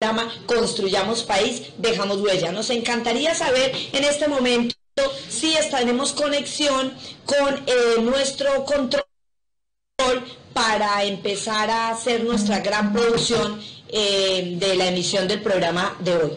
programa Construyamos País, Dejamos Huella. Nos encantaría saber en este momento si estaremos conexión con eh, nuestro control para empezar a hacer nuestra gran producción eh, de la emisión del programa de hoy.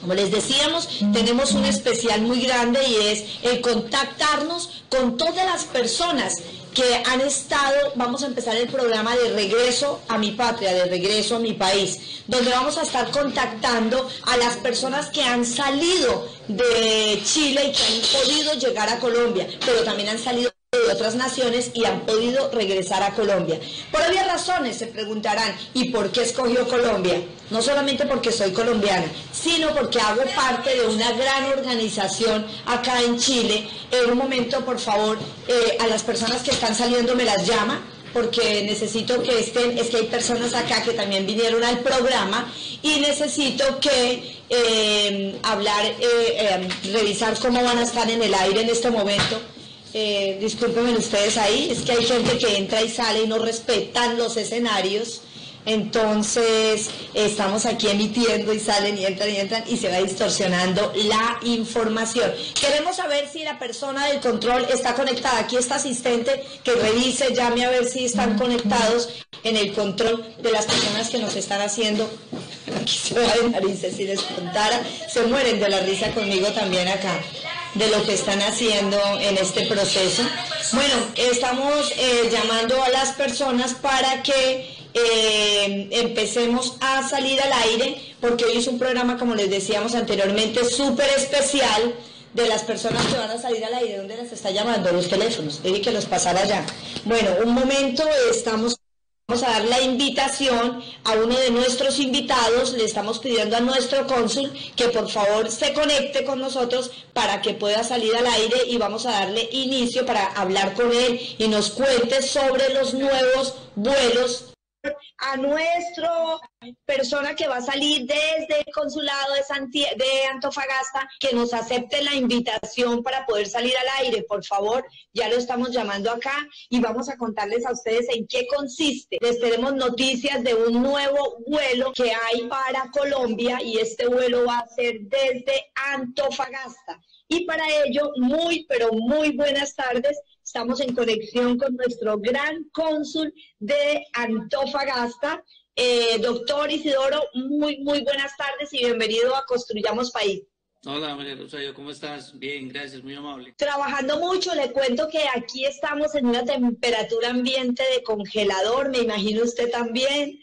Como les decíamos, tenemos un especial muy grande y es el contactarnos con todas las personas que han estado, vamos a empezar el programa de regreso a mi patria, de regreso a mi país, donde vamos a estar contactando a las personas que han salido de Chile y que han podido llegar a Colombia, pero también han salido de otras naciones y han podido regresar a Colombia. Por obvias razones se preguntarán, ¿y por qué escogió Colombia? No solamente porque soy colombiana, sino porque hago parte de una gran organización acá en Chile. En un momento, por favor, eh, a las personas que están saliendo me las llama porque necesito que estén, es que hay personas acá que también vinieron al programa y necesito que eh, hablar, eh, revisar cómo van a estar en el aire en este momento eh, discúlpenme ustedes ahí, es que hay gente que entra y sale y no respetan los escenarios. Entonces, estamos aquí emitiendo y salen y entran y entran y se va distorsionando la información. Queremos saber si la persona del control está conectada. Aquí está asistente que revise, llame a ver si están conectados en el control de las personas que nos están haciendo. Aquí se va de narices, si les contara, se mueren de la risa conmigo también acá de lo que están haciendo en este proceso. Bueno, estamos eh, llamando a las personas para que eh, empecemos a salir al aire, porque hoy es un programa, como les decíamos anteriormente, súper especial de las personas que van a salir al aire. ¿Dónde las está llamando? Los teléfonos. Dije que los pasara ya. Bueno, un momento, estamos Vamos a dar la invitación a uno de nuestros invitados. Le estamos pidiendo a nuestro cónsul que por favor se conecte con nosotros para que pueda salir al aire y vamos a darle inicio para hablar con él y nos cuente sobre los nuevos vuelos a nuestro persona que va a salir desde el consulado de, de Antofagasta que nos acepte la invitación para poder salir al aire, por favor. Ya lo estamos llamando acá y vamos a contarles a ustedes en qué consiste. Les tenemos noticias de un nuevo vuelo que hay para Colombia y este vuelo va a ser desde Antofagasta. Y para ello, muy, pero muy buenas tardes. Estamos en conexión con nuestro gran cónsul de Antofagasta, eh, doctor Isidoro. Muy, muy buenas tardes y bienvenido a Construyamos País. Hola María Rosario, ¿cómo estás? Bien, gracias, muy amable. Trabajando mucho, le cuento que aquí estamos en una temperatura ambiente de congelador, me imagino usted también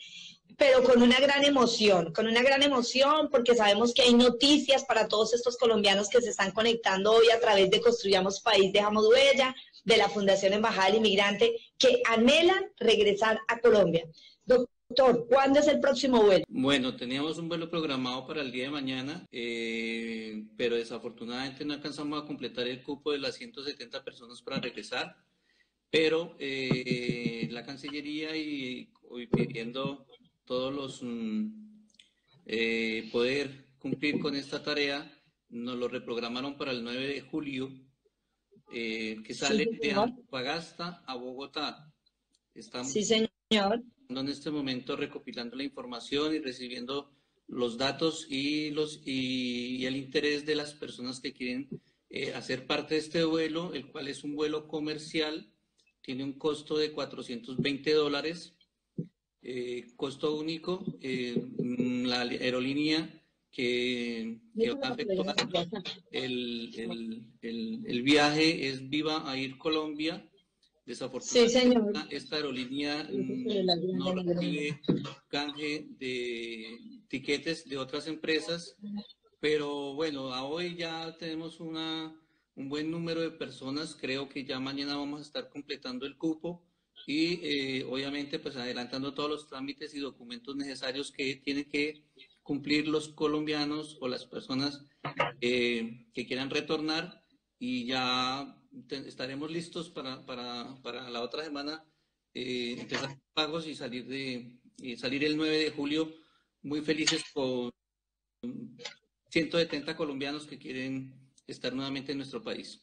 pero con una gran emoción, con una gran emoción porque sabemos que hay noticias para todos estos colombianos que se están conectando hoy a través de Construyamos País, Dejamos Huella, de la Fundación Embajada del Inmigrante, que anhelan regresar a Colombia. Doctor, ¿cuándo es el próximo vuelo? Bueno, teníamos un vuelo programado para el día de mañana, eh, pero desafortunadamente no alcanzamos a completar el cupo de las 170 personas para regresar. Pero eh, la Cancillería y hoy pidiendo todos los mm, eh, poder cumplir con esta tarea, nos lo reprogramaron para el 9 de julio, eh, que sale de Antofagasta a Bogotá. Estamos sí, señor. en este momento recopilando la información y recibiendo los datos y, los, y, el interés de las personas que quieren eh, hacer parte de este vuelo, el cual es un vuelo comercial, tiene un costo de 420 dólares eh, costo único, eh, mm, la aerolínea que, va a efectuar el, el, viaje es Viva a ir Colombia. Desafortunadamente, esta aerolínea no recibe canje de tiquetes de otras empresas, pero bueno, a hoy ya tenemos una, un buen número de personas. Creo que ya mañana vamos a estar completando el cupo y eh, obviamente pues adelantando todos los trámites y documentos necesarios que tienen que cumplir los colombianos o las personas eh, que quieran retornar y ya estaremos listos para, para, para la otra semana eh, empezar pagos y salir de salir el 9 de julio muy felices con 170 colombianos que quieren estar nuevamente en nuestro país.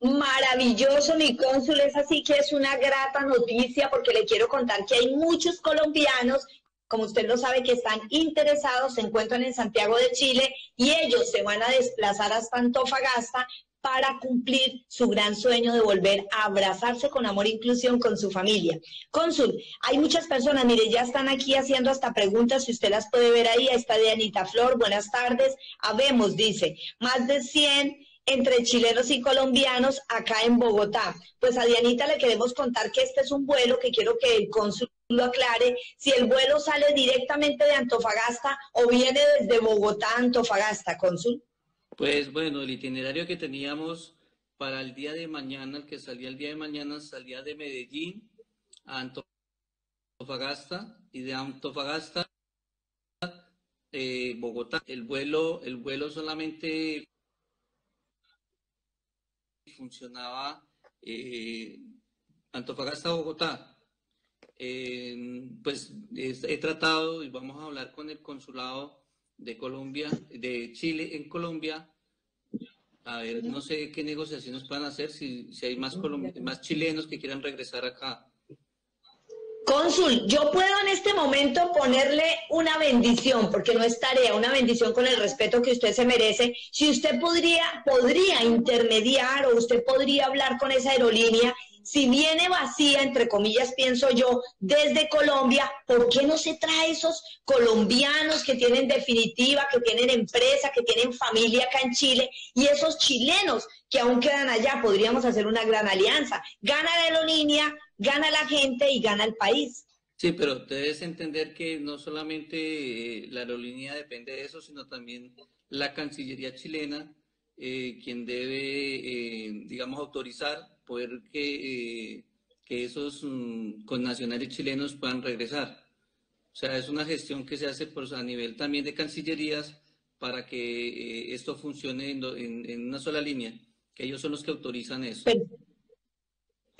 Maravilloso, mi cónsul, es así que es una grata noticia porque le quiero contar que hay muchos colombianos como usted lo sabe, que están interesados, se encuentran en Santiago de Chile y ellos se van a desplazar hasta Antofagasta para cumplir su gran sueño de volver a abrazarse con amor e inclusión con su familia. Cónsul, hay muchas personas, mire, ya están aquí haciendo hasta preguntas, si usted las puede ver ahí, está de Anita Flor, buenas tardes, habemos, dice, más de 100 entre chilenos y colombianos acá en Bogotá. Pues a Dianita le queremos contar que este es un vuelo que quiero que el cónsul lo aclare, si el vuelo sale directamente de Antofagasta o viene desde Bogotá a Antofagasta, cónsul. Pues bueno, el itinerario que teníamos para el día de mañana, el que salía el día de mañana, salía de Medellín a Antofagasta y de Antofagasta eh, Bogotá. El vuelo, el vuelo solamente funcionaba eh, Antofagasta-Bogotá. Eh, pues he tratado y vamos a hablar con el consulado de Colombia, de Chile en Colombia. A ver, no sé qué negociaciones puedan hacer, si, si hay más, más chilenos que quieran regresar acá. Cónsul, yo puedo en este momento ponerle una bendición, porque no es tarea, una bendición con el respeto que usted se merece. Si usted podría, podría intermediar o usted podría hablar con esa aerolínea si viene vacía, entre comillas, pienso yo, desde Colombia, ¿por qué no se trae esos colombianos que tienen definitiva, que tienen empresa, que tienen familia acá en Chile y esos chilenos que aún quedan allá? Podríamos hacer una gran alianza. Gana la aerolínea, gana la gente y gana el país. Sí, pero debes entender que no solamente eh, la aerolínea depende de eso, sino también la Cancillería chilena, eh, quien debe, eh, digamos, autorizar poder que, que esos mm, connacionales chilenos puedan regresar. O sea, es una gestión que se hace por, a nivel también de cancillerías para que esto funcione en, en, una sola línea, que ellos son los que autorizan eso. Perfecto.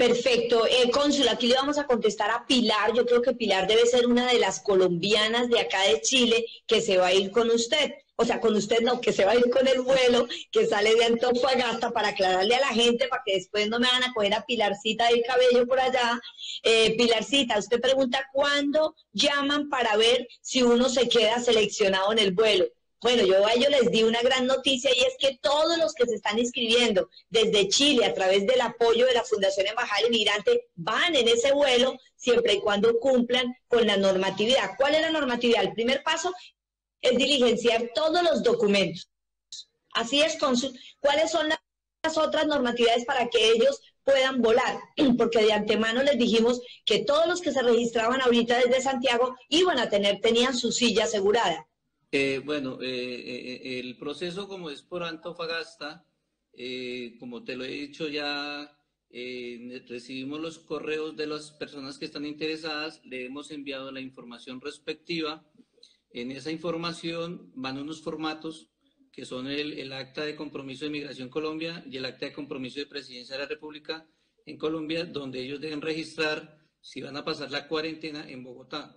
Eh, cónsul, aquí le vamos a contestar a Pilar. Yo creo que Pilar debe ser una de las colombinas de acá de Chile que se va a ir con usted o sea, con usted no, que se va a ir con el vuelo que sale de Antofagasta para aclararle a la gente, para que después no me van a coger a Pilarcita del cabello por allá. Eh, Pilarcita, usted pregunta cuándo llaman para ver si uno se queda seleccionado en el vuelo. Bueno, yo a ellos les di una gran noticia y es que todos los que se están inscribiendo desde Chile a través del apoyo de la Fundación Embajada Inmigrante van en ese vuelo siempre y cuando cumplan con la normatividad. ¿Cuál es la normatividad? El primer paso es diligenciar todos los documentos. Así es, cónsul. ¿Cuáles son las otras normatividades para que ellos puedan volar? Porque de antemano les dijimos que todos los que se registraban ahorita desde Santiago iban a tener, tenían su silla asegurada. Eh, bueno, eh, eh, el proceso como es por Antofagasta, como te lo he dicho ya, recibimos los correos de las personas que están interesadas, le hemos enviado la información respectiva en esa información van unos formatos que son el, acta de compromiso de Migración Colombia y el acta de compromiso de Presidencia de la República en Colombia, donde ellos deben registrar si van a pasar la cuarentena en Bogotá.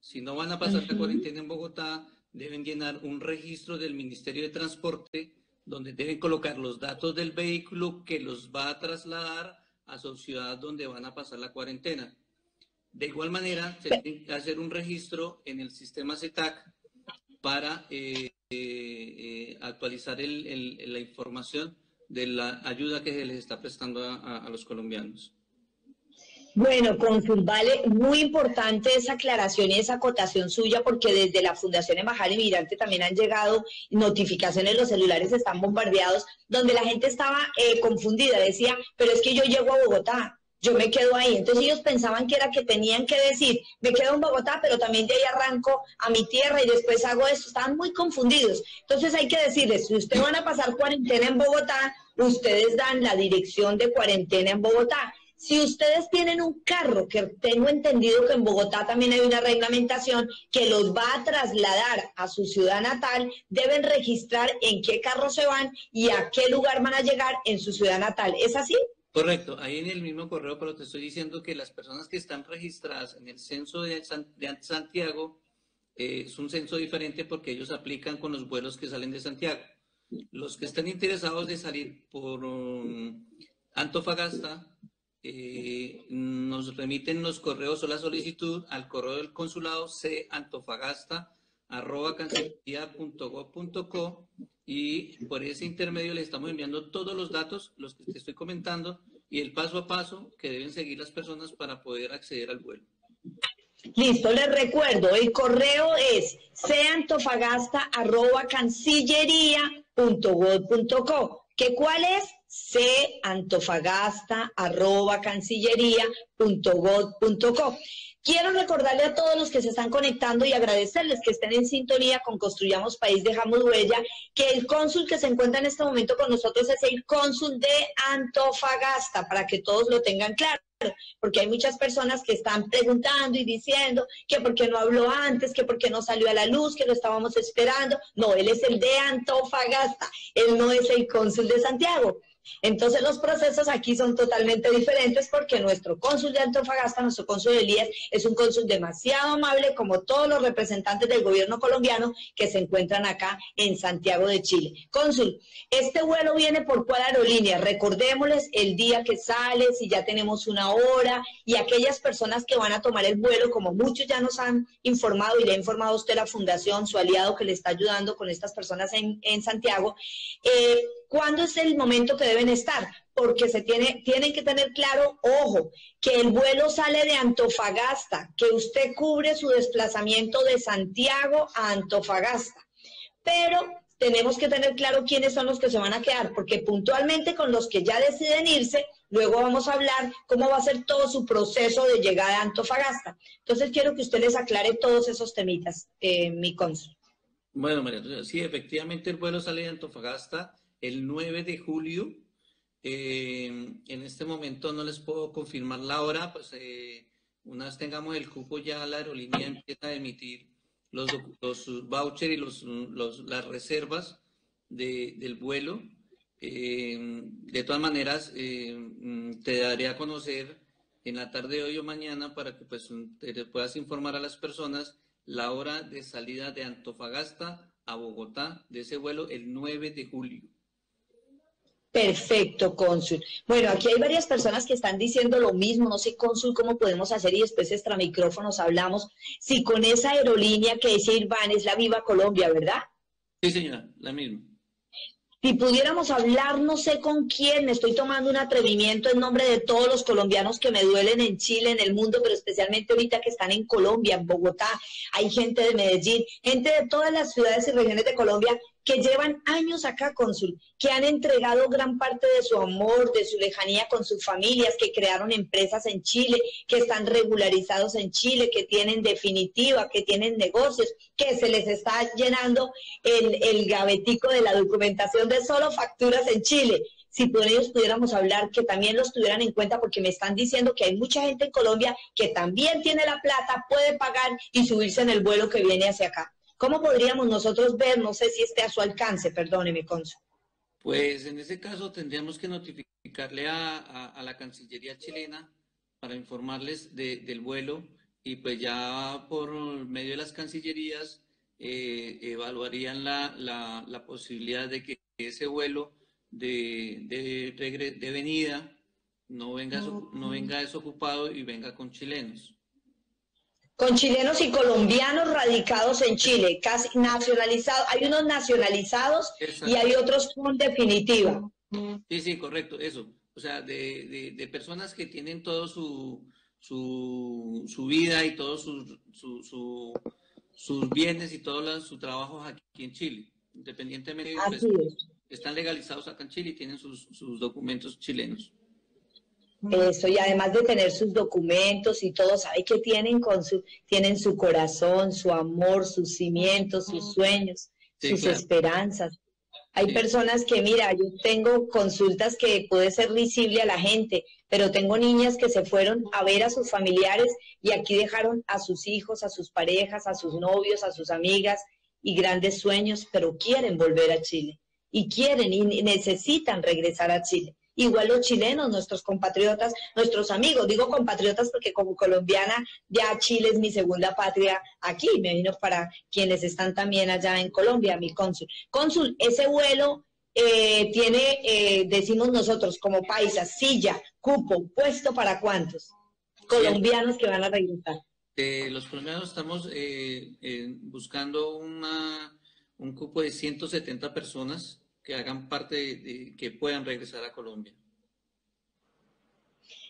Si no van a pasar la cuarentena en Bogotá, deben llenar un registro del Ministerio de Transporte, donde deben colocar los datos del vehículo que los va a trasladar a su ciudad donde van a pasar la cuarentena. De igual manera, se tiene que hacer un registro en el sistema CETAC para eh, eh, actualizar la información de la ayuda que se les está prestando a, los colombianos. Bueno, Consul, vale, muy importante esa aclaración y esa acotación suya, porque desde la Fundación Embajada Inmigrante también han llegado notificaciones, los celulares están bombardeados, donde la gente estaba confundida, decía, pero es que yo llego a Bogotá, yo me quedo ahí. Entonces ellos pensaban que era que tenían que decir, me quedo en Bogotá, pero también de ahí arranco a mi tierra y después hago esto. Estaban muy confundidos. Entonces hay que decirles, si ustedes van a pasar cuarentena en Bogotá, ustedes dan la dirección de cuarentena en Bogotá. Si ustedes tienen un carro, que tengo entendido que en Bogotá también hay una reglamentación que los va a trasladar a su ciudad natal, deben registrar en qué carro se van y a qué lugar van a llegar en su ciudad natal. ¿Es así? Correcto, ahí en el mismo correo, pero te estoy diciendo que las personas que están registradas en el censo de, Santiago eh, es un censo diferente porque ellos aplican con los vuelos que salen de Santiago. Los que están interesados de salir por um, Antofagasta, eh, nos remiten los correos o la solicitud al correo del consulado c antofagasta y por ese intermedio le estamos enviando todos los datos, los que te estoy comentando, y el paso a paso que deben seguir las personas para poder acceder al vuelo. Listo, les recuerdo, el correo es seantofagasta.cancillería.gov.co. ¿Qué cuál es? seantofagasta.cancillería.gov.co. Quiero recordarle a todos los que se están conectando y agradecerles que estén en sintonía con Construyamos País, Dejamos Huella, que el cónsul que se encuentra en este momento con nosotros es el cónsul de Antofagasta, para que todos lo tengan claro porque hay muchas personas que están preguntando y diciendo que por qué no habló antes, que por qué no salió a la luz, que lo estábamos esperando. No, él es el de Antofagasta, él no es el cónsul de Santiago. Entonces los procesos aquí son totalmente diferentes porque nuestro cónsul de Antofagasta, nuestro cónsul de Elías, es un cónsul demasiado amable como todos los representantes del gobierno colombiano que se encuentran acá en Santiago de Chile. Cónsul, este vuelo viene por cuál aerolínea? Recordémosles el día que sale, si ya tenemos una hora y aquellas personas que van a tomar el vuelo, como muchos ya nos han informado y le ha informado a usted la fundación, su aliado que le está ayudando con estas personas en, en Santiago, eh, ¿cuándo es el momento que deben estar? Porque se tiene, tienen que tener claro, ojo, que el vuelo sale de Antofagasta, que usted cubre su desplazamiento de Santiago a Antofagasta. Pero tenemos que tener claro quiénes son los que se van a quedar, porque puntualmente con los que ya deciden irse, luego vamos a hablar cómo va a ser todo su proceso de llegada a Antofagasta. Entonces quiero que usted les aclare todos esos temitas, eh, mi cónsul. Bueno, María, sí, efectivamente el vuelo sale de Antofagasta el 9 de julio. Eh, en este momento no les puedo confirmar la hora, pues eh, una vez tengamos el cupo ya la aerolínea empieza a emitir los, los vouchers y los, las reservas del vuelo. Eh, de todas maneras, te daré a conocer en la tarde de hoy o mañana para que pues te puedas informar a las personas la hora de salida de Antofagasta a Bogotá de ese vuelo el 9 de julio. Perfecto, cónsul. Bueno, aquí hay varias personas que están diciendo lo mismo. No sé, cónsul, cómo podemos hacer y después extra micrófonos hablamos. Si con esa aerolínea que dice Irván es la Viva Colombia, ¿verdad? Sí, señora, la misma. Si pudiéramos hablar, no sé con quién, me estoy tomando un atrevimiento en nombre de todos los colombianos que me duelen en Chile, en el mundo, pero especialmente ahorita que están en Colombia, en Bogotá, hay gente de Medellín, gente de todas las ciudades y regiones de Colombia que llevan años acá, cónsul, que han entregado gran parte de su amor, de su lejanía con sus familias, que crearon empresas en Chile, que están regularizados en Chile, que tienen definitiva, que tienen negocios, que se les está llenando el, el gavetico de la documentación de solo facturas en Chile si por ellos pudiéramos hablar, que también los tuvieran en cuenta, porque me están diciendo que hay mucha gente en Colombia que también tiene la plata, puede pagar y subirse en el vuelo que viene hacia acá. ¿Cómo podríamos nosotros ver? No sé si esté a su alcance, perdóneme, Consul. Pues en ese caso tendríamos que notificarle a, la Cancillería chilena para informarles del vuelo y pues ya por medio de las cancillerías eh, evaluarían la, posibilidad de que ese vuelo de, de, venida no venga, no venga desocupado y venga con chilenos con chilenos y colombianos radicados en Chile, casi nacionalizados. Hay unos nacionalizados y hay otros con definitiva. Sí, sí, correcto, eso. O sea, de, de, personas que tienen todo su, su, su vida y todos sus, su, sus bienes y todo su trabajo aquí en Chile, independientemente, pues, están legalizados acá en Chile y tienen sus, sus documentos chilenos. Eso, y además de tener sus documentos y todo, sabe que tienen con su, tienen su corazón, su amor, sus cimientos, sus sueños, sus esperanzas. Hay personas que, mira, yo tengo consultas que puede ser visible a la gente, pero tengo niñas que se fueron a ver a sus familiares y aquí dejaron a sus hijos, a sus parejas, a sus novios, a sus amigas y grandes sueños, pero quieren volver a Chile y quieren y necesitan regresar a Chile igual los chilenos, nuestros compatriotas, nuestros amigos. Digo compatriotas porque como colombiana ya Chile es mi segunda patria aquí, me vino para quienes están también allá en Colombia, mi cónsul. Cónsul, ese vuelo eh, tiene, eh, decimos nosotros como paisas, silla, cupo, puesto para cuántos colombianos que van a regresar. los colombianos estamos buscando una, un cupo de 170 personas que hagan parte de, que puedan regresar a Colombia.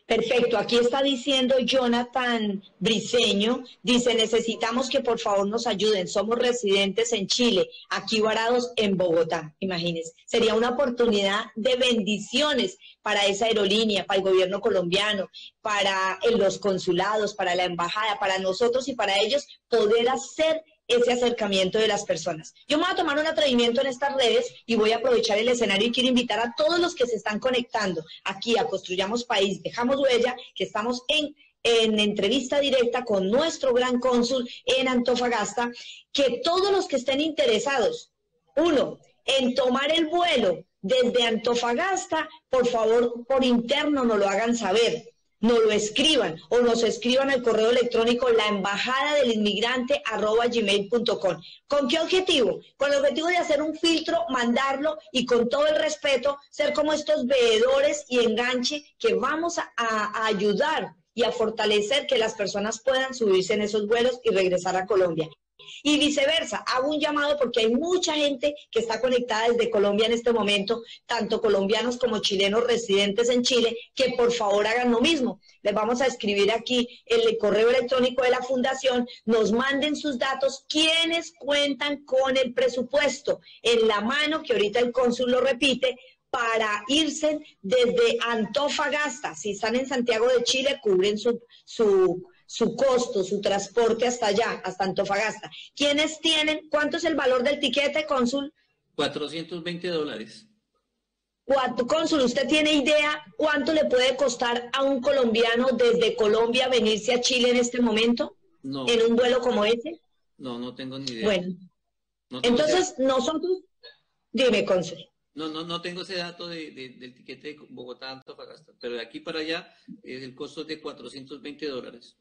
Perfecto, aquí está diciendo Jonathan Briseño, dice, necesitamos que por favor nos ayuden, somos residentes en Chile, aquí varados en Bogotá, imagínense. Sería una oportunidad de bendiciones para esa aerolínea, para el gobierno colombiano, para los consulados, para la embajada, para nosotros y para ellos poder hacer ese acercamiento de las personas. Yo me voy a tomar un atrevimiento en estas redes y voy a aprovechar el escenario y quiero invitar a todos los que se están conectando aquí a Construyamos País, Dejamos Huella, que estamos en, en entrevista directa con nuestro gran cónsul en Antofagasta, que todos los que estén interesados, uno, en tomar el vuelo desde Antofagasta, por favor, por interno nos lo hagan saber no lo escriban o nos escriban al correo electrónico la embajada del inmigrante gmail.com. ¿Con qué objetivo? Con el objetivo de hacer un filtro, mandarlo y con todo el respeto ser como estos veedores y enganche que vamos a ayudar y a fortalecer que las personas puedan subirse en esos vuelos y regresar a Colombia. Y viceversa, hago un llamado porque hay mucha gente que está conectada desde Colombia en este momento, tanto colombianos como chilenos residentes en Chile, que por favor hagan lo mismo. Les vamos a escribir aquí el correo electrónico de la fundación, nos manden sus datos, quienes cuentan con el presupuesto en la mano, que ahorita el cónsul lo repite, para irse desde Antofagasta. Si están en Santiago de Chile, cubren su, su su costo, su transporte hasta allá, hasta Antofagasta. ¿Quiénes tienen? ¿Cuánto es el valor del tiquete, cónsul? 420 dólares. ¿Cuánto, cónsul, usted tiene idea cuánto le puede costar a un colombiano desde Colombia venirse a Chile en este momento? No. ¿En un vuelo como ese? No, no tengo ni idea. Bueno, entonces nosotros, dime, cónsul. No, no, no tengo ese dato de, del tiquete de Bogotá-Antofagasta, pero de aquí para allá el costo es de 420 dólares.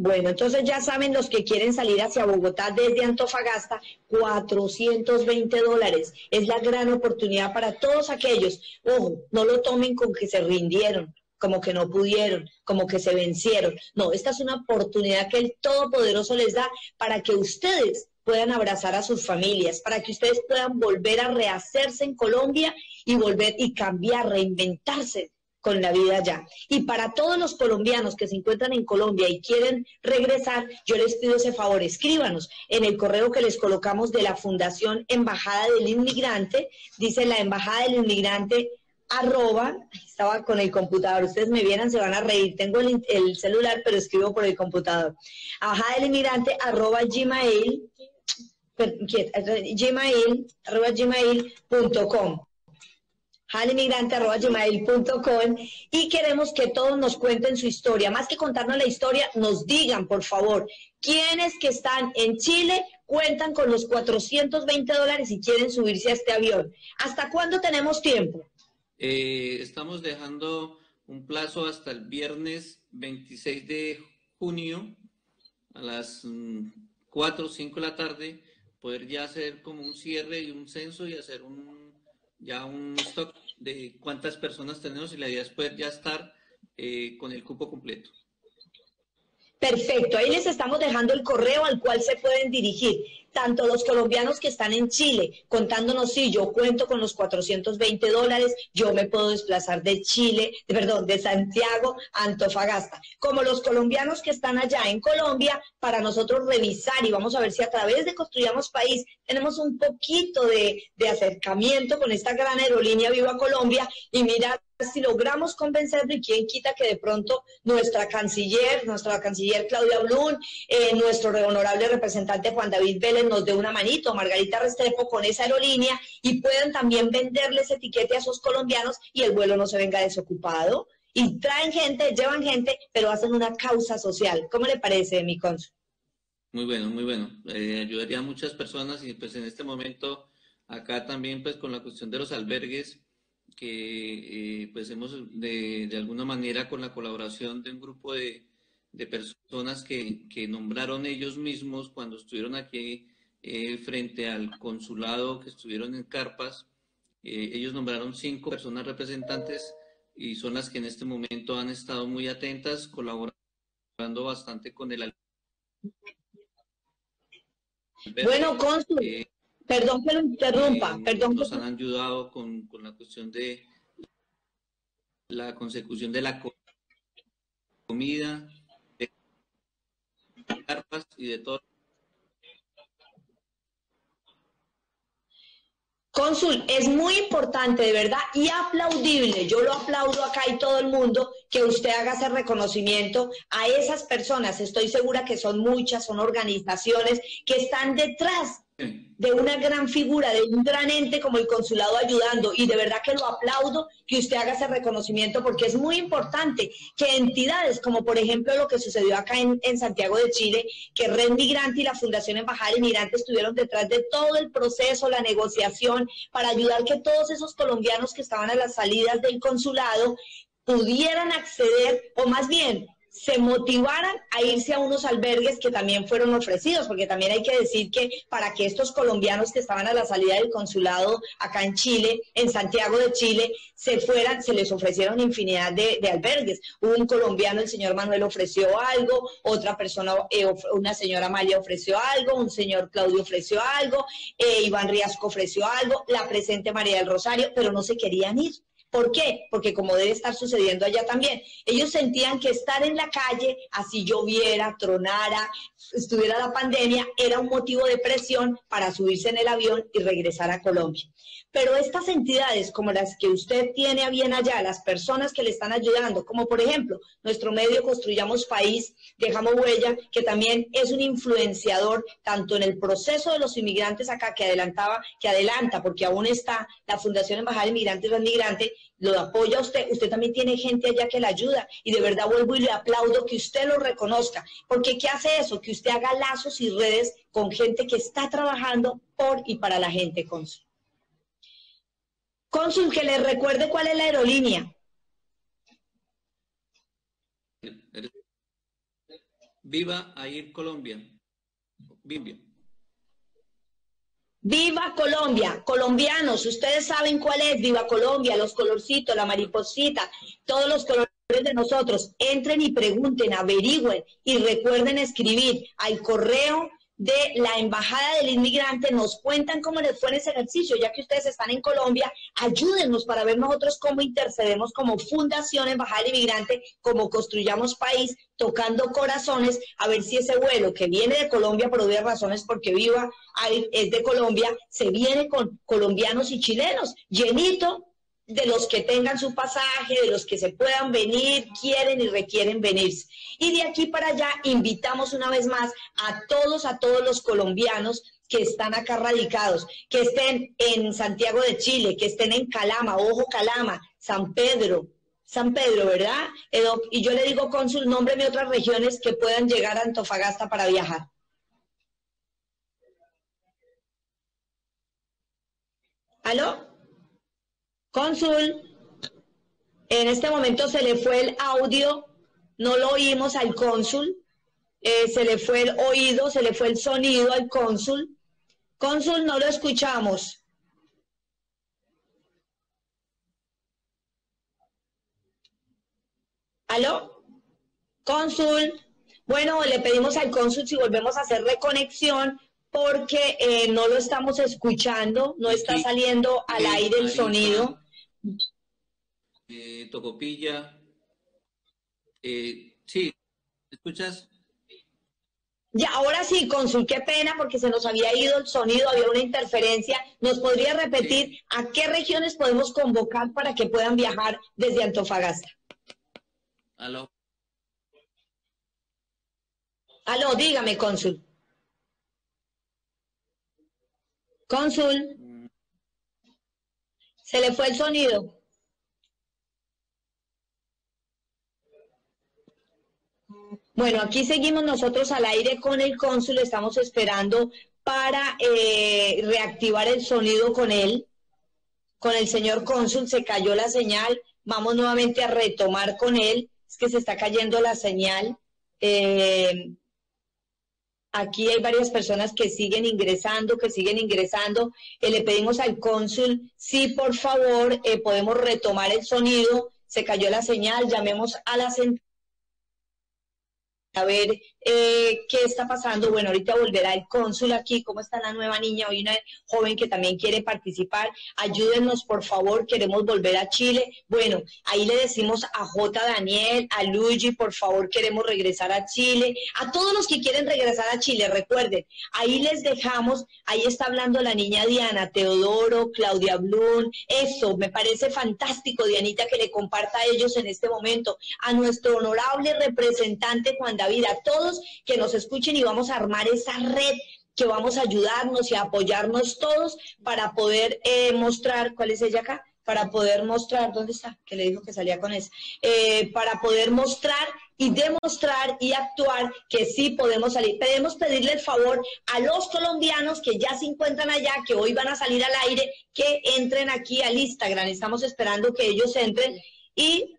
Bueno, entonces ya saben los que quieren salir hacia Bogotá desde Antofagasta, 420 dólares. Es la gran oportunidad para todos aquellos. Ojo, no lo tomen con que se rindieron, como que no pudieron, como que se vencieron. No, esta es una oportunidad que el Todopoderoso les da para que ustedes puedan abrazar a sus familias, para que ustedes puedan volver a rehacerse en Colombia y volver y cambiar, reinventarse con la vida allá. Y para todos los colombianos que se encuentran en Colombia y quieren regresar, yo les pido ese favor, escríbanos en el correo que les colocamos de la Fundación Embajada del Inmigrante, dice la Embajada del Inmigrante arroba, estaba con el computador, ustedes me vieran, se van a reír, tengo el, celular, pero escribo por el computador. Embajada del Inmigrante arroba gmail, gmail, arroba gmail.com halimigrante.gmail.com y queremos que todos nos cuenten su historia. Más que contarnos la historia, nos digan, por favor, quiénes que están en Chile cuentan con los 420 dólares y quieren subirse a este avión. ¿Hasta cuándo tenemos tiempo? Eh, estamos dejando un plazo hasta el viernes 26 de junio a las 4 o 5 de la tarde, poder ya hacer como un cierre y un censo y hacer un ya un stock de cuántas personas tenemos y la idea es poder ya estar eh, con el cupo completo. Perfecto, ahí les estamos dejando el correo al cual se pueden dirigir tanto los colombianos que están en Chile, contándonos si yo cuento con los 420 dólares, yo me puedo desplazar de Chile, perdón, de Santiago a Antofagasta, como los colombianos que están allá en Colombia, para nosotros revisar y vamos a ver si a través de Construyamos País tenemos un poquito de, de acercamiento con esta gran aerolínea Viva Colombia y mirar si logramos convencerlo y quién quita que de pronto nuestra canciller, nuestra canciller Claudia Blum, eh, nuestro honorable representante Juan David Vélez nos dé una manito, Margarita Restrepo con esa aerolínea y puedan también venderles etiquete a esos colombianos y el vuelo no se venga desocupado. Y traen gente, llevan gente, pero hacen una causa social. ¿Cómo le parece, mi cónsul? Muy bueno, muy bueno. Eh, ayudaría a muchas personas y pues en este momento acá también pues con la cuestión de los albergues que eh, pues hemos de, de, alguna manera con la colaboración de un grupo de, de personas que, que, nombraron ellos mismos cuando estuvieron aquí eh, frente al consulado, que estuvieron en carpas, Eh, ellos nombraron cinco personas representantes y son las que en este momento han estado muy atentas, colaborando bastante con el bueno, Cónsul, eh, perdón que lo interrumpa, perdón. Nos han ayudado con, con, la cuestión de la consecución de la comida, de carpas y de todo Cónsul, es muy importante, de verdad, y aplaudible, yo lo aplaudo acá y todo el mundo, que usted haga ese reconocimiento a esas personas. Estoy segura que son muchas, son organizaciones que están detrás de una gran figura, de un gran ente como el consulado ayudando. Y de verdad que lo aplaudo que usted haga ese reconocimiento porque es muy importante que entidades como por ejemplo lo que sucedió acá en, en Santiago de Chile, que Red Migrante y la Fundación Embajada de Migrantes estuvieron detrás de todo el proceso, la negociación, para ayudar que todos esos colombianos que estaban a las salidas del consulado pudieran acceder, o más bien se motivaran a irse a unos albergues que también fueron ofrecidos, porque también hay que decir que para que estos colombianos que estaban a la salida del consulado acá en Chile, en Santiago de Chile, se fueran, se les ofrecieron infinidad de, albergues. Un colombiano, el señor Manuel ofreció algo, otra persona, eh, una señora Amalia ofreció algo, un señor Claudio ofreció algo, eh, Iván Riasco ofreció algo, la presente María del Rosario, pero no se querían ir. ¿Por qué? Porque como debe estar sucediendo allá también, ellos sentían que estar en la calle, así lloviera, tronara, estuviera la pandemia, era un motivo de presión para subirse en el avión y regresar a Colombia. Pero estas entidades como las que usted tiene a bien allá, las personas que le están ayudando, como por ejemplo nuestro medio Construyamos País, Dejamos Huella, que también es un influenciador tanto en el proceso de los inmigrantes acá que adelantaba, que adelanta, porque aún está la Fundación Embajada de Inmigrantes Migrante, lo apoya usted, usted también tiene gente allá que le ayuda y de verdad vuelvo y le aplaudo que usted lo reconozca, porque ¿qué hace eso? Que usted haga lazos y redes con gente que está trabajando por y para la gente, Cónsul. Cónsul, que le recuerde cuál es la aerolínea. Viva Air Colombia. Viva. Viva Colombia, colombianos, ustedes saben cuál es Viva Colombia, los colorcitos, la mariposita, todos los colores de nosotros. Entren y pregunten, averigüen y recuerden escribir al correo de la Embajada del Inmigrante nos cuentan cómo les fue en ese ejercicio, ya que ustedes están en Colombia, ayúdenos para ver nosotros cómo intercedemos como Fundación Embajada del Inmigrante, como construyamos país, tocando corazones, a ver si ese vuelo que viene de Colombia por obvias razones, porque viva es de Colombia, se viene con colombianos y chilenos, llenito de los que tengan su pasaje, de los que se puedan venir, quieren y requieren venirse. Y de aquí para allá invitamos una vez más a todos, a todos los colombianos que están acá radicados, que estén en Santiago de Chile, que estén en Calama, ojo Calama, San Pedro, San Pedro, ¿verdad? Y yo le digo, cónsul, nómbreme otras regiones que puedan llegar a Antofagasta para viajar. ¿Aló? Cónsul, en este momento se le fue el audio, no lo oímos al cónsul, eh, se le fue el oído, se le fue el sonido al cónsul. Cónsul, no lo escuchamos. ¿Aló? Cónsul. Bueno, le pedimos al cónsul si volvemos a hacer reconexión porque eh, no lo estamos escuchando, no está saliendo al aire el sonido. Eh, Tocopilla. Eh, sí, ¿escuchas? Ya, ahora sí, Consul, qué pena porque se nos había ido el sonido, había una interferencia. ¿Nos podría repetir a qué regiones podemos convocar para que puedan viajar desde Antofagasta? Aló. Aló, dígame, Cónsul. Cónsul. Se le fue el sonido. Bueno, aquí seguimos nosotros al aire con el cónsul, estamos esperando para eh, reactivar el sonido con él, con el señor cónsul, se cayó la señal, vamos nuevamente a retomar con él, es que se está cayendo la señal. Eh, Aquí hay varias personas que siguen ingresando, que siguen ingresando. Eh, le pedimos al cónsul, si por favor eh, podemos retomar el sonido. Se cayó la señal, llamemos a la central a ver eh, qué está pasando. Bueno, ahorita volverá el cónsul aquí. ¿Cómo está la nueva niña? Hoy una joven que también quiere participar. Ayúdenos, por favor. Queremos volver a Chile. Bueno, ahí le decimos a J. Daniel, a Luigi, por favor, queremos regresar a Chile. A todos los que quieren regresar a Chile, recuerden, ahí les dejamos. Ahí está hablando la niña Diana, Teodoro, Claudia Blum. Eso, me parece fantástico, Dianita, que le comparta a ellos en este momento. A nuestro honorable representante Juan David, a todos que nos escuchen y vamos a armar esa red que vamos a ayudarnos y a apoyarnos todos para poder eh, mostrar, ¿cuál es ella acá? Para poder mostrar, ¿dónde está? Que le dijo que salía con eso. Eh, para poder mostrar y demostrar y actuar que sí podemos salir. Podemos pedirle el favor a los colombianos que ya se encuentran allá, que hoy van a salir al aire, que entren aquí al Instagram. Estamos esperando que ellos entren y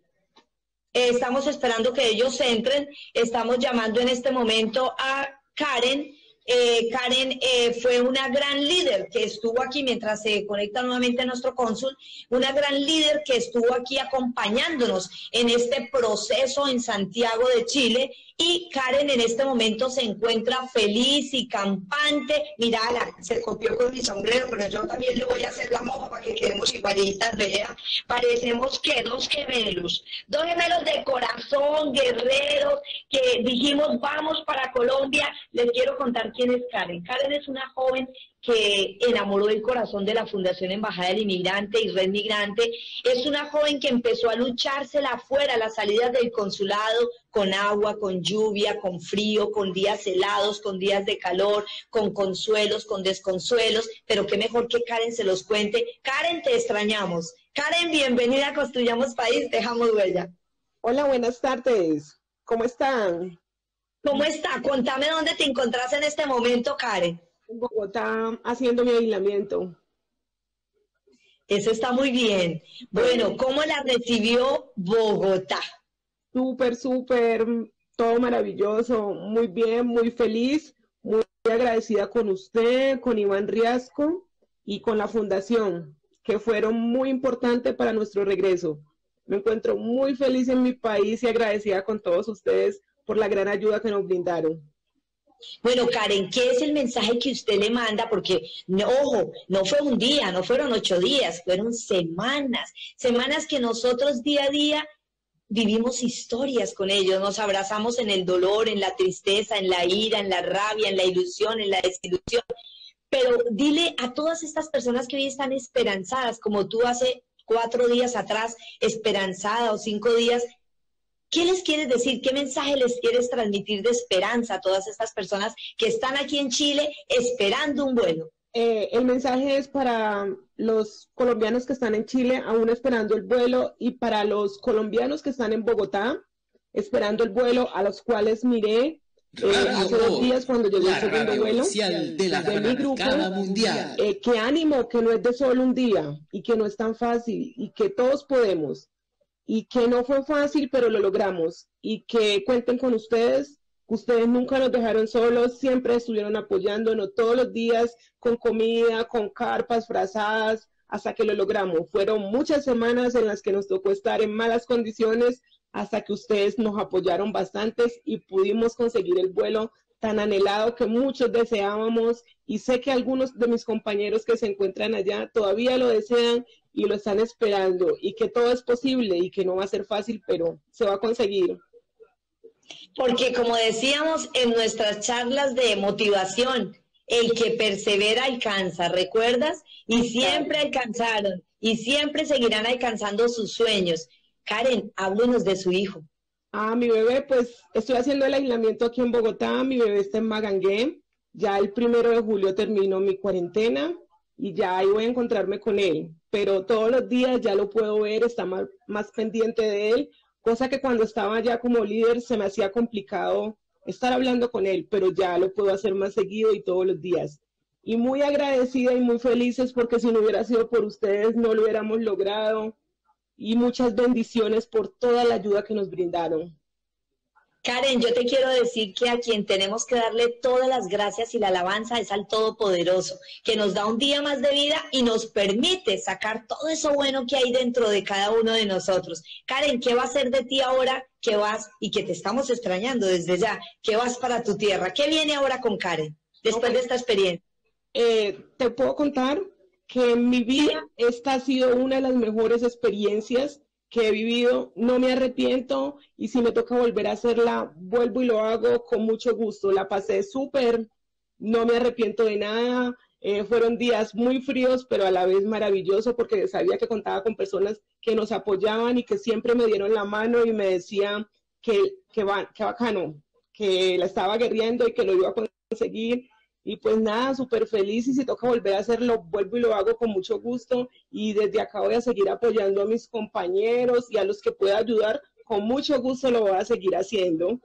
estamos esperando que ellos entren. Estamos llamando en este momento a Karen. Eh, Karen eh, fue una gran líder que estuvo aquí mientras se conecta nuevamente nuestro cónsul, una gran líder que estuvo aquí acompañándonos en este proceso en Santiago de Chile y Karen en este momento se encuentra feliz y campante. Mira, se copió con mi sombrero, pero yo también le voy a hacer la moja para que quedemos igualitas, vea. Parecemos que dos gemelos, dos gemelos de corazón, guerreros, que dijimos vamos para Colombia. Les quiero contar quién es Karen. Karen es una joven que enamoró el corazón de la Fundación Embajada del Inmigrante y Red Migrante. Es una joven que empezó a luchársela afuera, las salidas del consulado, con agua, con lluvia, con frío, con días helados, con días de calor, con consuelos, con desconsuelos, pero qué mejor que Karen se los cuente. Karen, te extrañamos. Karen, bienvenida a Construyamos País, dejamos huella. Hola, buenas tardes. ¿Cómo están? ¿Cómo está? Contame dónde te encontrás en este momento, Karen en Bogotá haciendo mi aislamiento. Eso está muy bien. Bueno, ¿cómo la recibió Bogotá? Súper, súper, todo maravilloso, muy bien, muy feliz, muy agradecida con usted, con Iván Riasco y con la fundación, que fueron muy importantes para nuestro regreso. Me encuentro muy feliz en mi país y agradecida con todos ustedes por la gran ayuda que nos brindaron. Bueno, Karen, ¿qué es el mensaje que usted le manda? Porque, ojo, no fue un día, no fueron ocho días, fueron semanas, semanas que nosotros día a día vivimos historias con ellos, nos abrazamos en el dolor, en la tristeza, en la ira, en la rabia, en la ilusión, en la desilusión. Pero dile a todas estas personas que hoy están esperanzadas, como tú hace cuatro días atrás, esperanzada o cinco días, ¿Qué les quieres decir? ¿Qué mensaje les quieres transmitir de esperanza a todas estas personas que están aquí en Chile esperando un vuelo? Eh, el mensaje es para los colombianos que están en Chile aún esperando el vuelo y para los colombianos que están en Bogotá esperando el vuelo a los cuales miré eh, hace dos días cuando llegó el segundo vuelo de, la mi grupo, mundial. Eh, que ánimo, que no es de solo un día y que no es tan fácil y que todos podemos y que no fue fácil, pero lo logramos y que cuenten con ustedes. Ustedes nunca nos dejaron solos, siempre estuvieron apoyándonos todos los días con comida, con carpas, frazadas, hasta que lo logramos. Fueron muchas semanas en las que nos tocó estar en malas condiciones hasta que ustedes nos apoyaron bastantes y pudimos conseguir el vuelo tan anhelado que muchos deseábamos y sé que algunos de mis compañeros que se encuentran allá todavía lo desean y lo están esperando y que todo es posible y que no va a ser fácil, pero se va a conseguir. Porque como decíamos en nuestras charlas de motivación, el que persevera alcanza, ¿recuerdas? Y siempre alcanzaron y siempre seguirán alcanzando sus sueños. Karen, háblenos de su hijo. Ah, mi bebé, pues estoy haciendo el aislamiento aquí en Bogotá, mi bebé está en Magangué, ya el primero de julio termino mi cuarentena y ya ahí voy a encontrarme con él, pero todos los días ya lo puedo ver, está más, más pendiente de él, cosa que cuando estaba ya como líder se me hacía complicado estar hablando con él, pero ya lo puedo hacer más seguido y todos los días. Y muy agradecida y muy felices porque si no hubiera sido por ustedes no lo hubiéramos logrado y muchas bendiciones por toda la ayuda que nos brindaron. Karen, yo te quiero decir que a quien tenemos que darle todas las gracias y la alabanza es al Todopoderoso, que nos da un día más de vida y nos permite sacar todo eso bueno que hay dentro de cada uno de nosotros. Karen, ¿qué va a ser de ti ahora que vas y que te estamos extrañando desde ya? ¿Qué vas para tu tierra? ¿Qué viene ahora con Karen después de esta experiencia? Eh, te puedo contar que en mi vida esta ha sido una de las mejores experiencias que he vivido, no me arrepiento y si me toca volver a hacerla, vuelvo y lo hago con mucho gusto. La pasé súper, no me arrepiento de nada. Eh, fueron días muy fríos, pero a la vez maravilloso porque sabía que contaba con personas que nos apoyaban y que siempre me dieron la mano y me decían que, que, que bacano, que la estaba guerriendo y que lo iba a conseguir y pues nada, súper feliz y si toca volver a hacerlo, vuelvo y lo hago con mucho gusto y desde acá voy a seguir apoyando a mis compañeros y a los que pueda ayudar, con mucho gusto lo voy a seguir haciendo.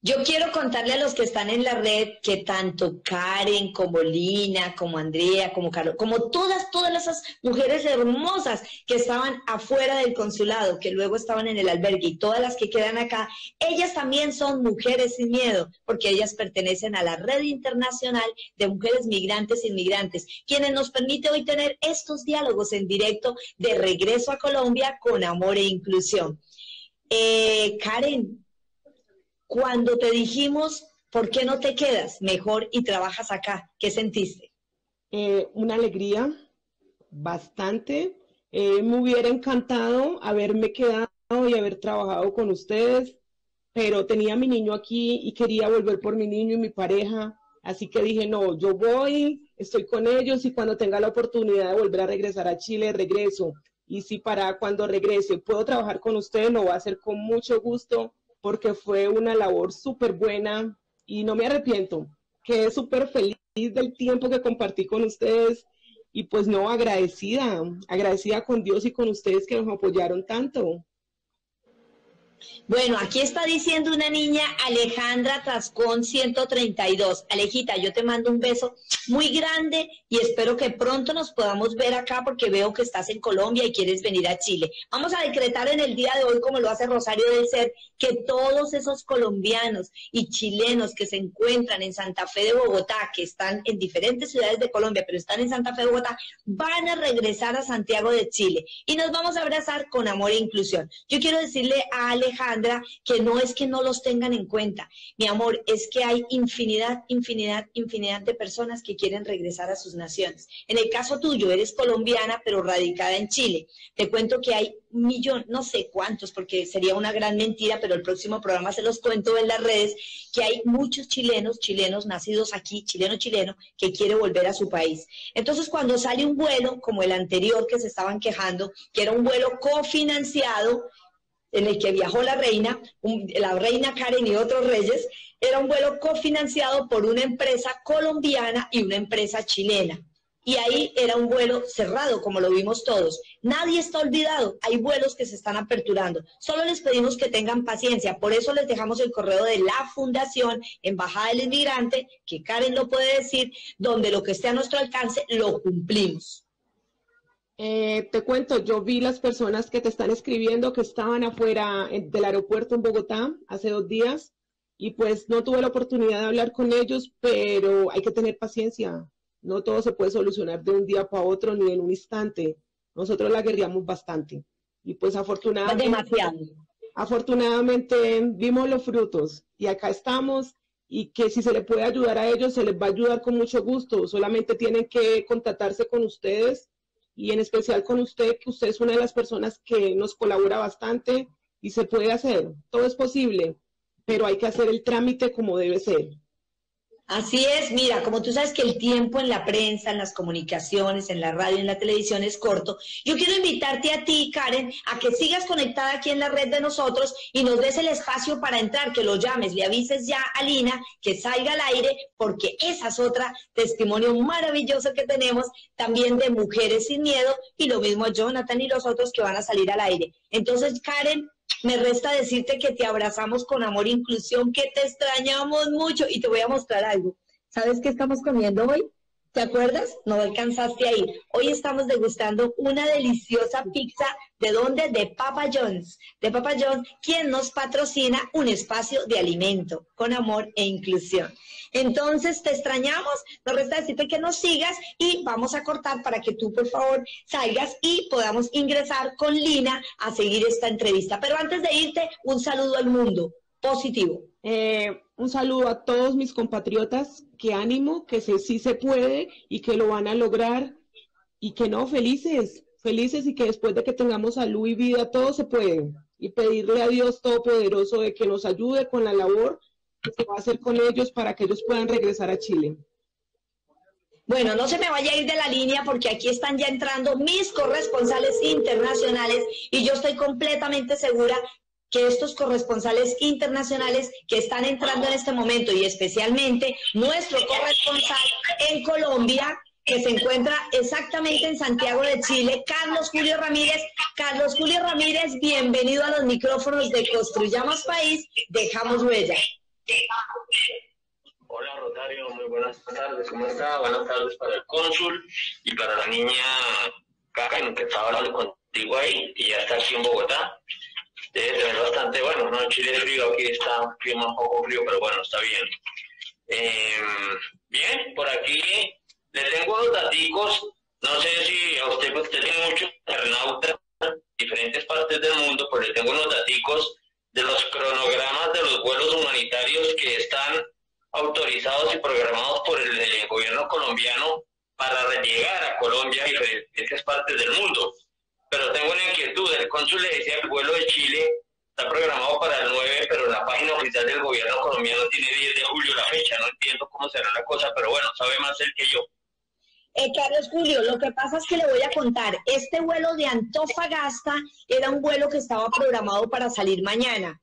Yo quiero contarle a los que están en la red que tanto Karen como Lina, como Andrea, como Carlos, como todas, todas esas mujeres hermosas que estaban afuera del consulado, que luego estaban en el albergue y todas las que quedan acá, ellas también son mujeres sin miedo, porque ellas pertenecen a la red internacional de mujeres migrantes e inmigrantes, quienes nos permite hoy tener estos diálogos en directo de regreso a Colombia con amor e inclusión. Eh, Karen, cuando te dijimos, ¿por qué no te quedas mejor y trabajas acá? ¿Qué sentiste? Eh, una alegría, bastante. Eh, me hubiera encantado haberme quedado y haber trabajado con ustedes, pero tenía a mi niño aquí y quería volver por mi niño y mi pareja. Así que dije, no, yo voy, estoy con ellos y cuando tenga la oportunidad de volver a regresar a Chile, regreso. Y si para cuando regrese puedo trabajar con ustedes, lo voy a hacer con mucho gusto porque fue una labor súper buena y no me arrepiento. Quedé súper feliz del tiempo que compartí con ustedes y pues no, agradecida, agradecida con Dios y con ustedes que nos apoyaron tanto. Bueno, aquí está diciendo una niña Alejandra Trascón 132. Alejita, yo te mando un beso muy grande y espero que pronto nos podamos ver acá porque veo que estás en Colombia y quieres venir a Chile. Vamos a decretar en el día de hoy, como lo hace Rosario del Ser, que todos esos colombianos y chilenos que se encuentran en Santa Fe de Bogotá, que están en diferentes ciudades de Colombia, pero están en Santa Fe de Bogotá, van a regresar a Santiago de Chile y nos vamos a abrazar con amor e inclusión. Yo quiero decirle a Alejandra que no es que no los tengan en cuenta, mi amor, es que hay infinidad, infinidad, infinidad de personas que quieren regresar a sus naciones. En el caso tuyo, eres colombiana, pero radicada en Chile. Te cuento que hay millón, no sé cuántos, porque sería una gran mentira, pero el próximo programa se los cuento en las redes, que hay muchos chilenos, chilenos nacidos aquí, chileno, chileno, que quiere volver a su país. Entonces, cuando sale un vuelo, como el anterior que se estaban quejando, que era un vuelo cofinanciado, en el que viajó la reina, la reina Karen y otros reyes, era un vuelo cofinanciado por una empresa colombiana y una empresa chilena. Y ahí era un vuelo cerrado, como lo vimos todos. Nadie está olvidado, hay vuelos que se están aperturando. Solo les pedimos que tengan paciencia, por eso les dejamos el correo de la Fundación Embajada del Inmigrante, que Karen lo puede decir, donde lo que esté a nuestro alcance lo cumplimos. Eh, te cuento, yo vi las personas que te están escribiendo que estaban afuera del aeropuerto en Bogotá hace dos días y pues no tuve la oportunidad de hablar con ellos, pero hay que tener paciencia. No todo se puede solucionar de un día para otro ni en un instante. Nosotros la guerríamos bastante y pues afortunadamente, afortunadamente vimos los frutos y acá estamos y que si se le puede ayudar a ellos, se les va a ayudar con mucho gusto. Solamente tienen que contactarse con ustedes y en especial con usted, que usted es una de las personas que nos colabora bastante y se puede hacer. Todo es posible, pero hay que hacer el trámite como debe ser. Así es, mira, como tú sabes que el tiempo en la prensa, en las comunicaciones, en la radio, en la televisión es corto, yo quiero invitarte a ti, Karen, a que sigas conectada aquí en la red de nosotros y nos des el espacio para entrar, que lo llames, le avises ya a Lina que salga al aire, porque esa es otra testimonio maravilloso que tenemos también de Mujeres sin Miedo y lo mismo Jonathan y los otros que van a salir al aire. Entonces, Karen, me resta decirte que te abrazamos con amor e inclusión, que te extrañamos mucho y te voy a mostrar algo. ¿Sabes qué estamos comiendo hoy? ¿Te acuerdas? No alcanzaste ahí. Hoy estamos degustando una deliciosa pizza. ¿De dónde? De Papa John's. De Papa John's, quien nos patrocina un espacio de alimento con amor e inclusión. Entonces, te extrañamos. Nos resta decirte que nos sigas y vamos a cortar para que tú, por favor, salgas y podamos ingresar con Lina a seguir esta entrevista. Pero antes de irte, un saludo al mundo positivo. Eh, un saludo a todos mis compatriotas, que ánimo, que sí se puede y que lo van a lograr y que no, felices, felices y que después de que tengamos salud y vida, todo se puede. Y pedirle a Dios Todopoderoso de que nos ayude con la labor que se va a hacer con ellos para que ellos puedan regresar a Chile. Bueno, no se me vaya a ir de la línea porque aquí están ya entrando mis corresponsales internacionales y yo estoy completamente segura que estos corresponsales internacionales que están entrando en este momento y especialmente nuestro corresponsal en Colombia, que se encuentra exactamente en Santiago de Chile, Carlos Julio Ramírez. Carlos Julio Ramírez, bienvenido a los micrófonos de Construyamos País, Dejamos Huella. Hola Rotario, muy buenas tardes, ¿cómo está? Buenas tardes para el cónsul y para la niña Caca, que estaba hablando contigo ahí, y ya está aquí en Bogotá debe tener bastante, bueno, no, Chile es frío, aquí está un clima poco frío, pero bueno, está bien. Em, bien, por aquí le tengo dos daticos, no sé si a usted, usted tiene muchos internautas en diferentes partes del mundo, pues le tengo unos daticos de los cronogramas de los vuelos humanitarios que están autorizados y programados por el, el gobierno colombiano para llegar a Colombia y diferentes partes del mundo pero tengo una inquietud. El cónsul le decía que el vuelo de Chile está programado para el 9, pero la página oficial del gobierno colombiano tiene 10 de julio la fecha. No entiendo cómo será la cosa, pero bueno, sabe más él que yo. Eh, Carlos Julio, lo que pasa es que le voy a contar, este vuelo de Antofagasta era un vuelo que estaba programado para salir mañana,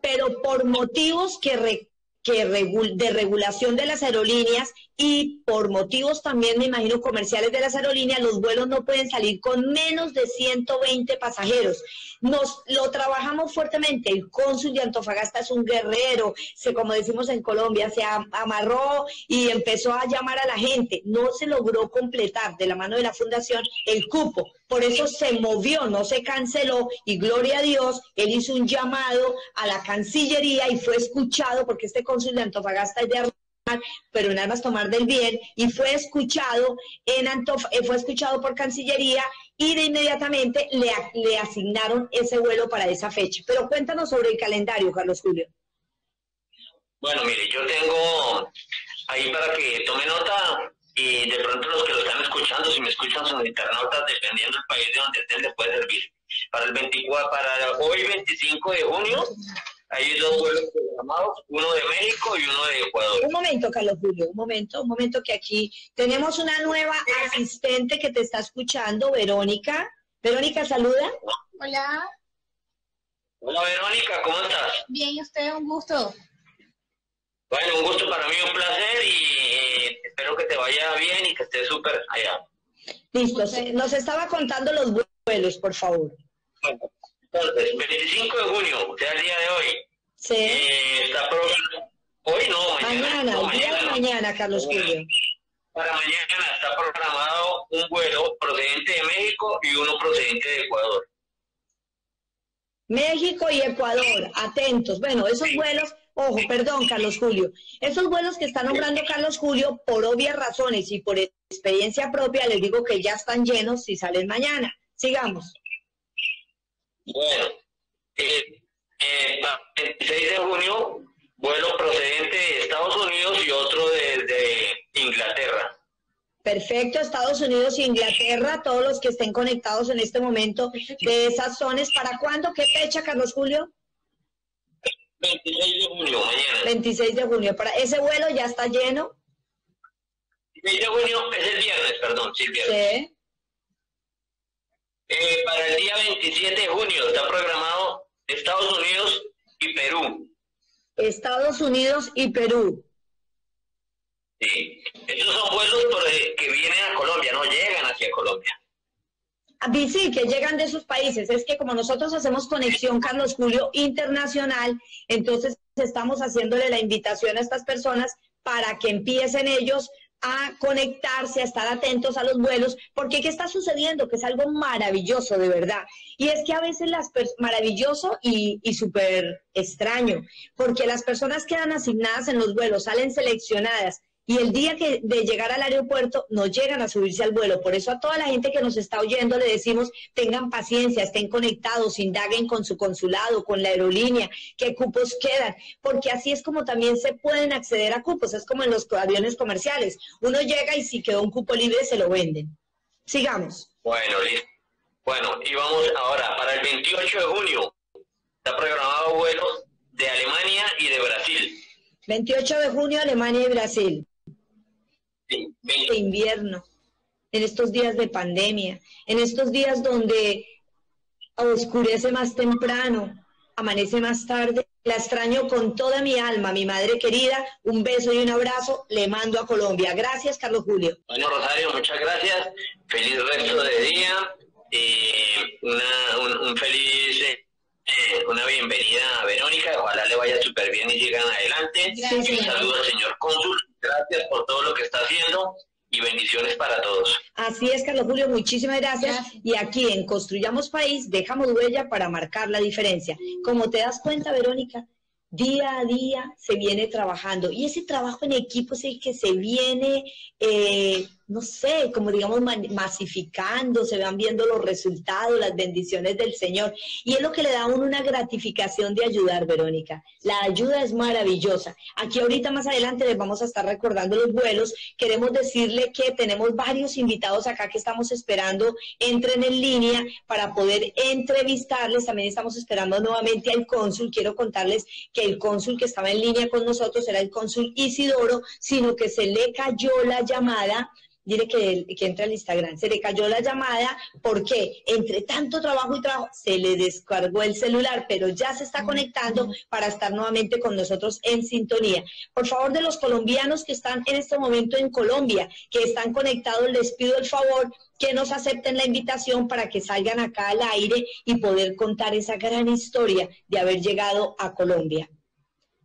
pero por motivos que, que de regulación de las aerolíneas y por motivos también, me imagino, comerciales de las aerolíneas, los vuelos no pueden salir con menos de 120 pasajeros. Nos lo trabajamos fuertemente. El cónsul de Antofagasta es un guerrero, se, como decimos en Colombia, se amarró y empezó a llamar a la gente. No se logró completar de la mano de la fundación el cupo. Por eso se movió, no se canceló y gloria a Dios, él hizo un llamado a la Cancillería y fue escuchado porque este cónsul de Antofagasta es de pero en Armas Tomar del Bien, y fue escuchado, en Antof eh, fue escuchado por Cancillería y de inmediatamente le, le asignaron ese vuelo para esa fecha. Pero cuéntanos sobre el calendario, Carlos Julio. Bueno, mire, yo tengo ahí para que tome nota y de pronto los que lo están escuchando, si me escuchan son internautas, dependiendo del país de donde estén, les puede servir. Para el 24, para hoy 25 de junio, hay dos vuelos programados, uno de México y uno de Ecuador. Un momento, Carlos Julio, un momento, un momento que aquí tenemos una nueva asistente que te está escuchando, Verónica. Verónica, saluda. Hola. Hola, Verónica, ¿cómo estás? Bien, ¿y usted? Un gusto. Bueno, un gusto para mí, un placer y espero que te vaya bien y que estés súper allá. Listo, nos estaba contando los vuelos, por favor. Entonces, 25 de junio, o sea, el día de hoy. Sí. Eh, está programado. Hoy no, mañana. Mañana, el día de mañana, Carlos Julio. Para mañana está programado un vuelo procedente de México y uno procedente de Ecuador. México y Ecuador, atentos. Bueno, esos vuelos, ojo, perdón, Carlos Julio, esos vuelos que está nombrando Carlos Julio, por obvias razones y por experiencia propia, les digo que ya están llenos si salen mañana. Sigamos. Bueno, eh, eh, el 6 de junio, vuelo procedente de Estados Unidos y otro desde Inglaterra. Perfecto, Estados Unidos e Inglaterra, todos los que estén conectados en este momento de esas zonas. ¿Para cuándo? ¿Qué fecha, Carlos Julio? 26 de junio, mañana. 26 de junio. Para ese vuelo ya está lleno. 26 de junio es el viernes, perdón, sí, el viernes. Sí. Eh, para el día 27 de junio está programado Estados Unidos y Perú. Estados Unidos y Perú. Sí, esos son vuelos que vienen a Colombia, no llegan hacia Colombia. Ah, sí, que llegan de esos países. Es que como nosotros hacemos conexión, Carlos Julio, internacional, entonces estamos haciéndole la invitación a estas personas para que empiecen ellos a conectarse, a estar atentos a los vuelos, porque ¿qué está sucediendo? Que es algo maravilloso, de verdad. Y es que a veces las maravilloso y, y súper extraño, porque las personas quedan asignadas en los vuelos, salen seleccionadas y el día que de llegar al aeropuerto no llegan a subirse al vuelo. Por eso a toda la gente que nos está oyendo le decimos, tengan paciencia, estén conectados, indaguen con su consulado, con la aerolínea, qué cupos quedan, porque así es como también se pueden acceder a cupos, es como en los aviones comerciales. Uno llega y si quedó un cupo libre se lo venden. Sigamos. Bueno, listo. Bueno, y vamos ahora para el 28 de junio. Está programado vuelos de Alemania y de Brasil. 28 de junio, Alemania y Brasil de invierno, en estos días de pandemia, en estos días donde oscurece más temprano, amanece más tarde. La extraño con toda mi alma, mi madre querida. Un beso y un abrazo le mando a Colombia. Gracias, Carlos Julio. Bueno, Rosario, muchas gracias. Feliz resto de día. y una, un, feliz, eh, una bienvenida a Verónica. Ojalá le vaya súper bien y llegan adelante. un saludo al señor cónsul Gracias por todo lo que está haciendo y bendiciones para todos. Así es, Carlos Julio, muchísimas gracias. Y aquí en Construyamos País dejamos huella para marcar la diferencia. Como te das cuenta, Verónica, día a día se viene trabajando y ese trabajo en equipo es el que se viene eh, no sé, como digamos, masificando, se van viendo los resultados, las bendiciones del Señor. Y es lo que le da a uno una gratificación de ayudar, Verónica. La ayuda es maravillosa. Aquí ahorita más adelante les vamos a estar recordando los vuelos. Queremos decirle que tenemos varios invitados acá que estamos esperando, entren en línea para poder entrevistarles. También estamos esperando nuevamente al cónsul. Quiero contarles que el cónsul que estaba en línea con nosotros era el cónsul Isidoro, sino que se le cayó la llamada dile que, que entre al Instagram. Se le cayó la llamada porque entre tanto trabajo y trabajo se le descargó el celular, pero ya se está conectando para estar nuevamente con nosotros en sintonía. Por favor, de los colombianos que están en este momento en Colombia, que están conectados, les pido el favor que nos acepten la invitación para que salgan acá al aire y poder contar esa gran historia de haber llegado a Colombia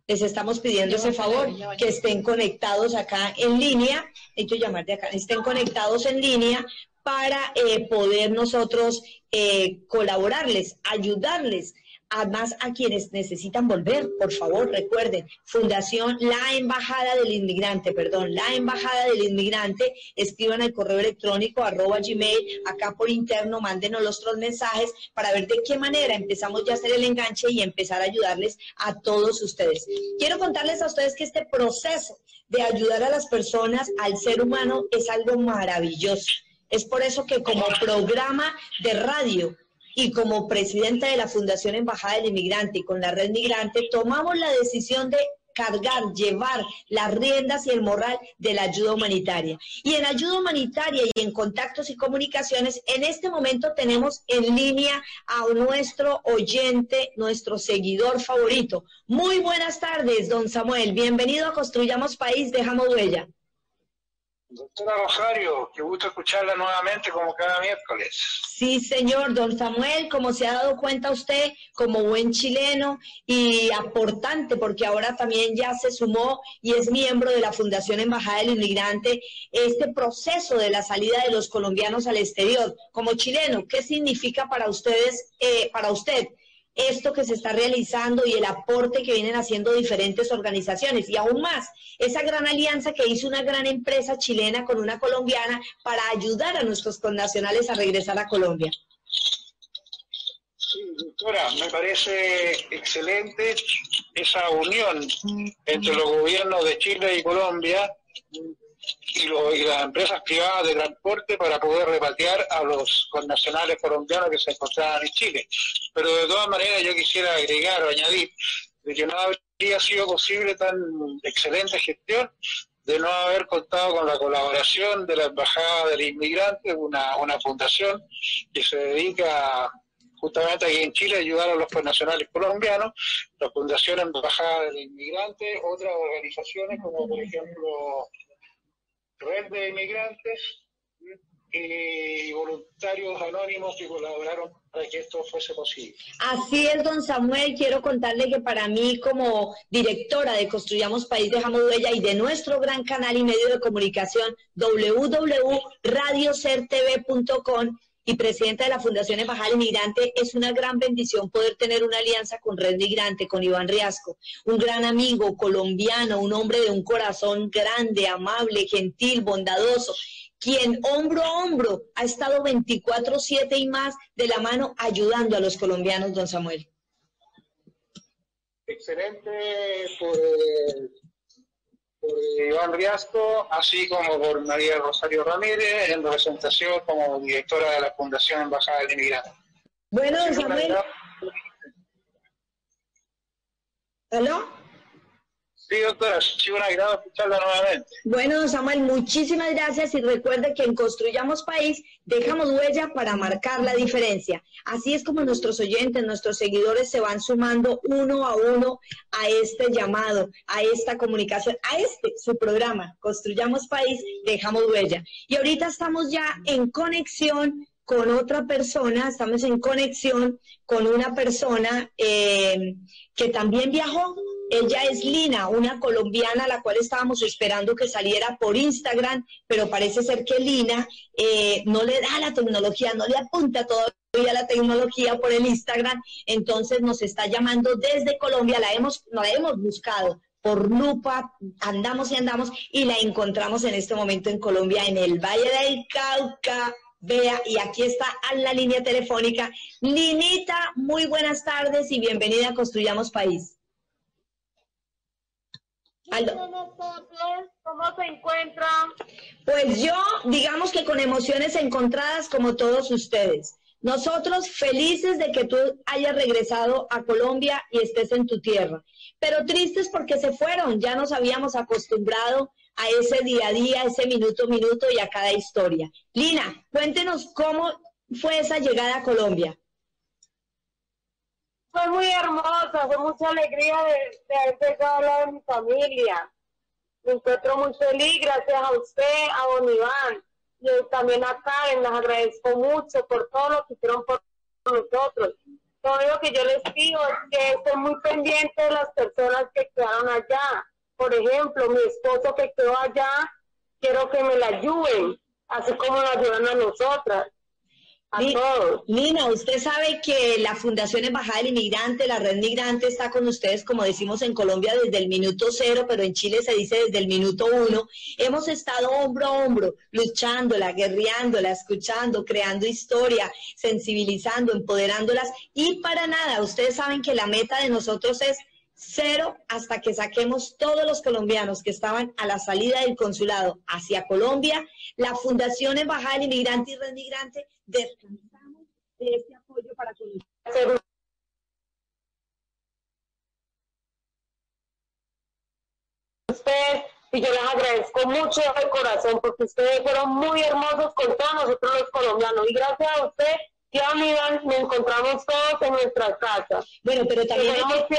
les estamos pidiendo ese favor, que estén conectados acá en línea, hay que llamar de acá, estén conectados en línea para eh, poder nosotros eh, colaborarles, ayudarles además a quienes necesitan volver, por favor, recuerden, Fundación La Embajada del Inmigrante, perdón, La Embajada del Inmigrante, escriban al correo electrónico arroba gmail, acá por interno, mándenos los otros mensajes para ver de qué manera empezamos ya a hacer el enganche y empezar a ayudarles a todos ustedes. Quiero contarles a ustedes que este proceso de ayudar a las personas, al ser humano, es algo maravilloso. Es por eso que como programa de radio y como presidenta de la Fundación Embajada del Inmigrante y con la Red Migrante, tomamos la decisión de cargar, llevar las riendas y el moral de la ayuda humanitaria. Y en ayuda humanitaria y en contactos y comunicaciones, en este momento tenemos en línea a nuestro oyente, nuestro seguidor favorito. Muy buenas tardes, don Samuel. Bienvenido a Construyamos País, dejamos huella. Doctora Rosario, qué gusto escucharla nuevamente como cada miércoles. Sí, señor, don Samuel, como se ha dado cuenta usted, como buen chileno y aportante, porque ahora también ya se sumó y es miembro de la Fundación Embajada del Inmigrante, este proceso de la salida de los colombianos al exterior. Como chileno, ¿qué significa para ustedes, eh, para usted? Esto que se está realizando y el aporte que vienen haciendo diferentes organizaciones. Y aún más, esa gran alianza que hizo una gran empresa chilena con una colombiana para ayudar a nuestros connacionales a regresar a Colombia. Sí, doctora, me parece excelente esa unión entre los gobiernos de Chile y Colombia y, las empresas privadas de transporte para poder repatriar a los connacionales colombianos que se encontraban en Chile. Pero de todas maneras yo quisiera agregar o añadir de que no habría sido posible tan excelente gestión de no haber contado con la colaboración de la Embajada del Inmigrante, una, una fundación que se dedica justamente aquí en Chile a ayudar a los connacionales colombianos, la Fundación Embajada del Inmigrante, otras organizaciones como por ejemplo red de inmigrantes y voluntarios anónimos que colaboraron para que esto fuese posible. Así es, don Samuel. Quiero contarle que para mí, como directora de Construyamos País, Dejamos Huella y de nuestro gran canal y medio de comunicación, www.radiocertv.com, y presidenta de la Fundación Embajada Migrante, es una gran bendición poder tener una alianza con Red Migrante, con Iván Riasco, un gran amigo colombiano, un hombre de un corazón grande, amable, gentil, bondadoso, quien hombro a hombro ha estado 24/7 y más de la mano ayudando a los colombianos, don Samuel. Excelente por, por Iván Riasco, así como por María Rosario Ramírez, en representación como directora de la Fundación Embajada del Inmigrante. Bueno, Samuel. ¿Aló? Sí, doctora, escucharla nuevamente. Bueno, don Samuel, muchísimas gracias y recuerde que en Construyamos País dejamos huella para marcar la diferencia. Así es como nuestros oyentes, nuestros seguidores se van sumando uno a uno a este llamado, a esta comunicación, a este, su programa, Construyamos País, dejamos huella. Y ahorita estamos ya en conexión con otra persona, estamos en conexión con una persona eh, que también viajó. Ella es Lina, una colombiana a la cual estábamos esperando que saliera por Instagram, pero parece ser que Lina eh, no le da la tecnología, no le apunta todavía la tecnología por el Instagram, entonces nos está llamando desde Colombia, la hemos, la hemos buscado, por lupa, andamos y andamos y la encontramos en este momento en Colombia, en el Valle del Cauca, Vea, y aquí está a la línea telefónica. Linita, muy buenas tardes y bienvenida a Construyamos País. ¿Cómo se encuentra? Pues yo, digamos que con emociones encontradas como todos ustedes. Nosotros felices de que tú hayas regresado a Colombia y estés en tu tierra, pero tristes porque se fueron, ya nos habíamos acostumbrado a ese día a día, a ese minuto a minuto y a cada historia. Lina, cuéntenos cómo fue esa llegada a Colombia. Fue muy hermosa, fue mucha alegría de, haber llegado a lado de mi familia. Me encuentro muy feliz, gracias a usted, a Don Iván, y también a Karen, les agradezco mucho por todo lo que hicieron por nosotros. Todo lo que yo les pido es que estén muy pendientes de las personas que quedaron allá, por ejemplo, mi esposo que quedó allá, quiero que me la ayuden, así como la ayudan a nosotras. A todos. Nina, usted sabe que la Fundación Embajada del Inmigrante, la Red Migrante, está con ustedes, como decimos en Colombia, desde el minuto cero, pero en Chile se dice desde el minuto uno. Hemos estado hombro a hombro, luchándola, guerreándola, escuchando, creando historia, sensibilizando, empoderándolas. Y para nada, ustedes saben que la meta de nosotros es cero hasta que saquemos todos los colombianos que estaban a la salida del consulado hacia Colombia. La Fundación Embajada del Inmigrante y Red Migrante descansamos de este apoyo para conocer. Usted y yo les agradezco mucho de corazón porque ustedes fueron muy hermosos con todos nosotros los colombianos y gracias a usted ya nos encontramos todos en nuestras casas. Bueno, pero también hay que...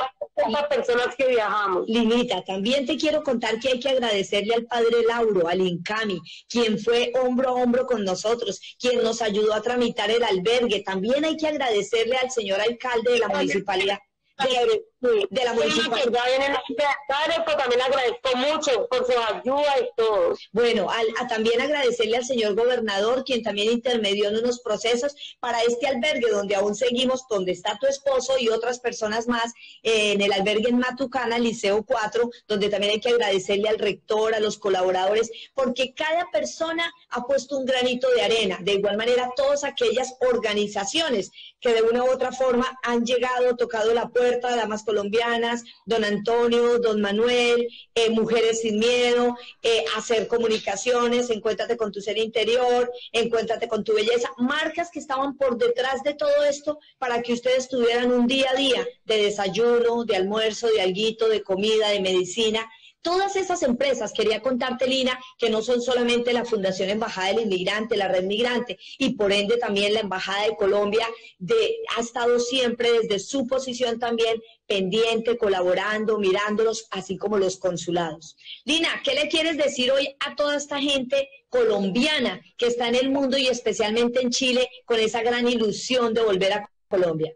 Las personas que viajamos. Limita, también te quiero contar que hay que agradecerle al padre Lauro, al Incami, quien fue hombro a hombro con nosotros, quien nos ayudó a tramitar el albergue. También hay que agradecerle al señor alcalde de la municipalidad de, la municipalidad. Pues también agradezco mucho por su ayuda y todo. Bueno, a, también agradecerle al señor gobernador, quien también intermedió en unos procesos para este albergue donde aún seguimos, donde está tu esposo y otras personas más, eh, en el albergue en Matucana, Liceo 4, donde también hay que agradecerle al rector, a los colaboradores, porque cada persona ha puesto un granito de arena. De igual manera, todas aquellas organizaciones que de una u otra forma han llegado, tocado la puerta, damas colombianas, don Antonio, don Manuel, eh, Mujeres sin Miedo, eh, hacer comunicaciones, encuéntrate con tu ser interior, encuéntrate con tu belleza, marcas que estaban por detrás de todo esto para que ustedes tuvieran un día a día de desayuno, de almuerzo, de alguito, de comida, de medicina, Todas esas empresas, quería contarte, Lina, que no son solamente la Fundación Embajada del Inmigrante, la Red Migrante, y por ende también la Embajada de Colombia, de, ha estado siempre desde su posición también pendiente, colaborando, mirándolos, así como los consulados. Lina, ¿qué le quieres decir hoy a toda esta gente colombiana que está en el mundo y especialmente en Chile con esa gran ilusión de volver a Colombia?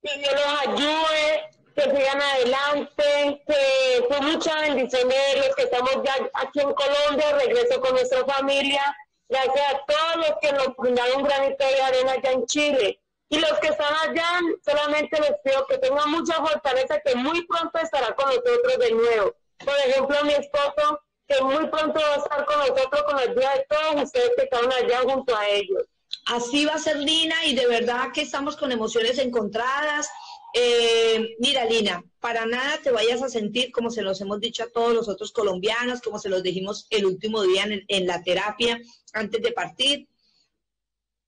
Que Dios los ayude, que sigan adelante, que fue mucha bendición de los que estamos ya aquí en Colombia, regreso con nuestra familia, gracias a todos los que nos brindaron un granito de arena allá en Chile. Y los que están allá, solamente les pido que tengan mucha fortaleza, que muy pronto estará con nosotros de nuevo. Por ejemplo, mi esposo, que muy pronto va a estar con nosotros con la ayuda de todos ustedes que están allá junto a ellos. Así va a ser Lina y de verdad que estamos con emociones encontradas. Eh, mira, Lina, para nada te vayas a sentir como se los hemos dicho a todos los otros colombianos, como se los dijimos el último día en, en la terapia antes de partir.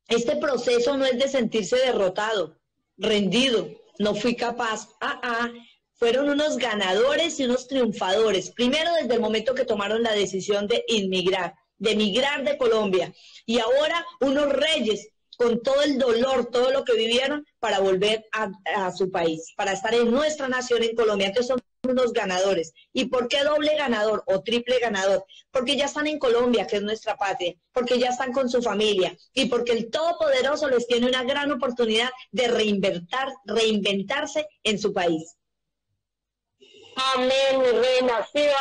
Este proceso no es de sentirse derrotado, rendido, no fui capaz. Ah, ah, fueron unos ganadores y unos triunfadores. Primero desde el momento que tomaron la decisión de inmigrar, de emigrar de Colombia. Y ahora unos reyes con todo el dolor, todo lo que vivieron para volver a, a, su país, para estar en nuestra nación en Colombia. Entonces son unos ganadores. ¿Y por qué doble ganador o triple ganador? Porque ya están en Colombia, que es nuestra patria, porque ya están con su familia y porque el Todopoderoso les tiene una gran oportunidad de reinventar, reinventarse en su país. Amén, mi reina, ser.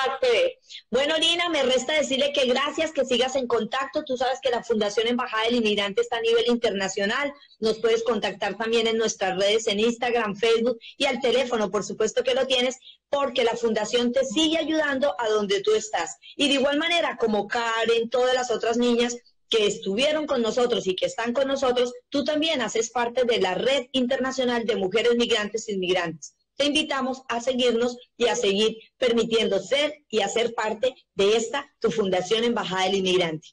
Bueno, Lina, me resta decirle que gracias, que sigas en contacto. Tú sabes que la Fundación Embajada del Inmigrante está a nivel internacional. Nos puedes contactar también en nuestras redes, en Instagram, Facebook y al teléfono, por supuesto que lo tienes, porque la Fundación te sigue ayudando a donde tú estás. Y de igual manera, como Karen, todas las otras niñas que estuvieron con nosotros y que están con nosotros, tú también haces parte de la Red Internacional de Mujeres Migrantes e Inmigrantes te invitamos a seguirnos y a seguir permitiendo ser y hacer parte de esta, tu Fundación Embajada del Inmigrante.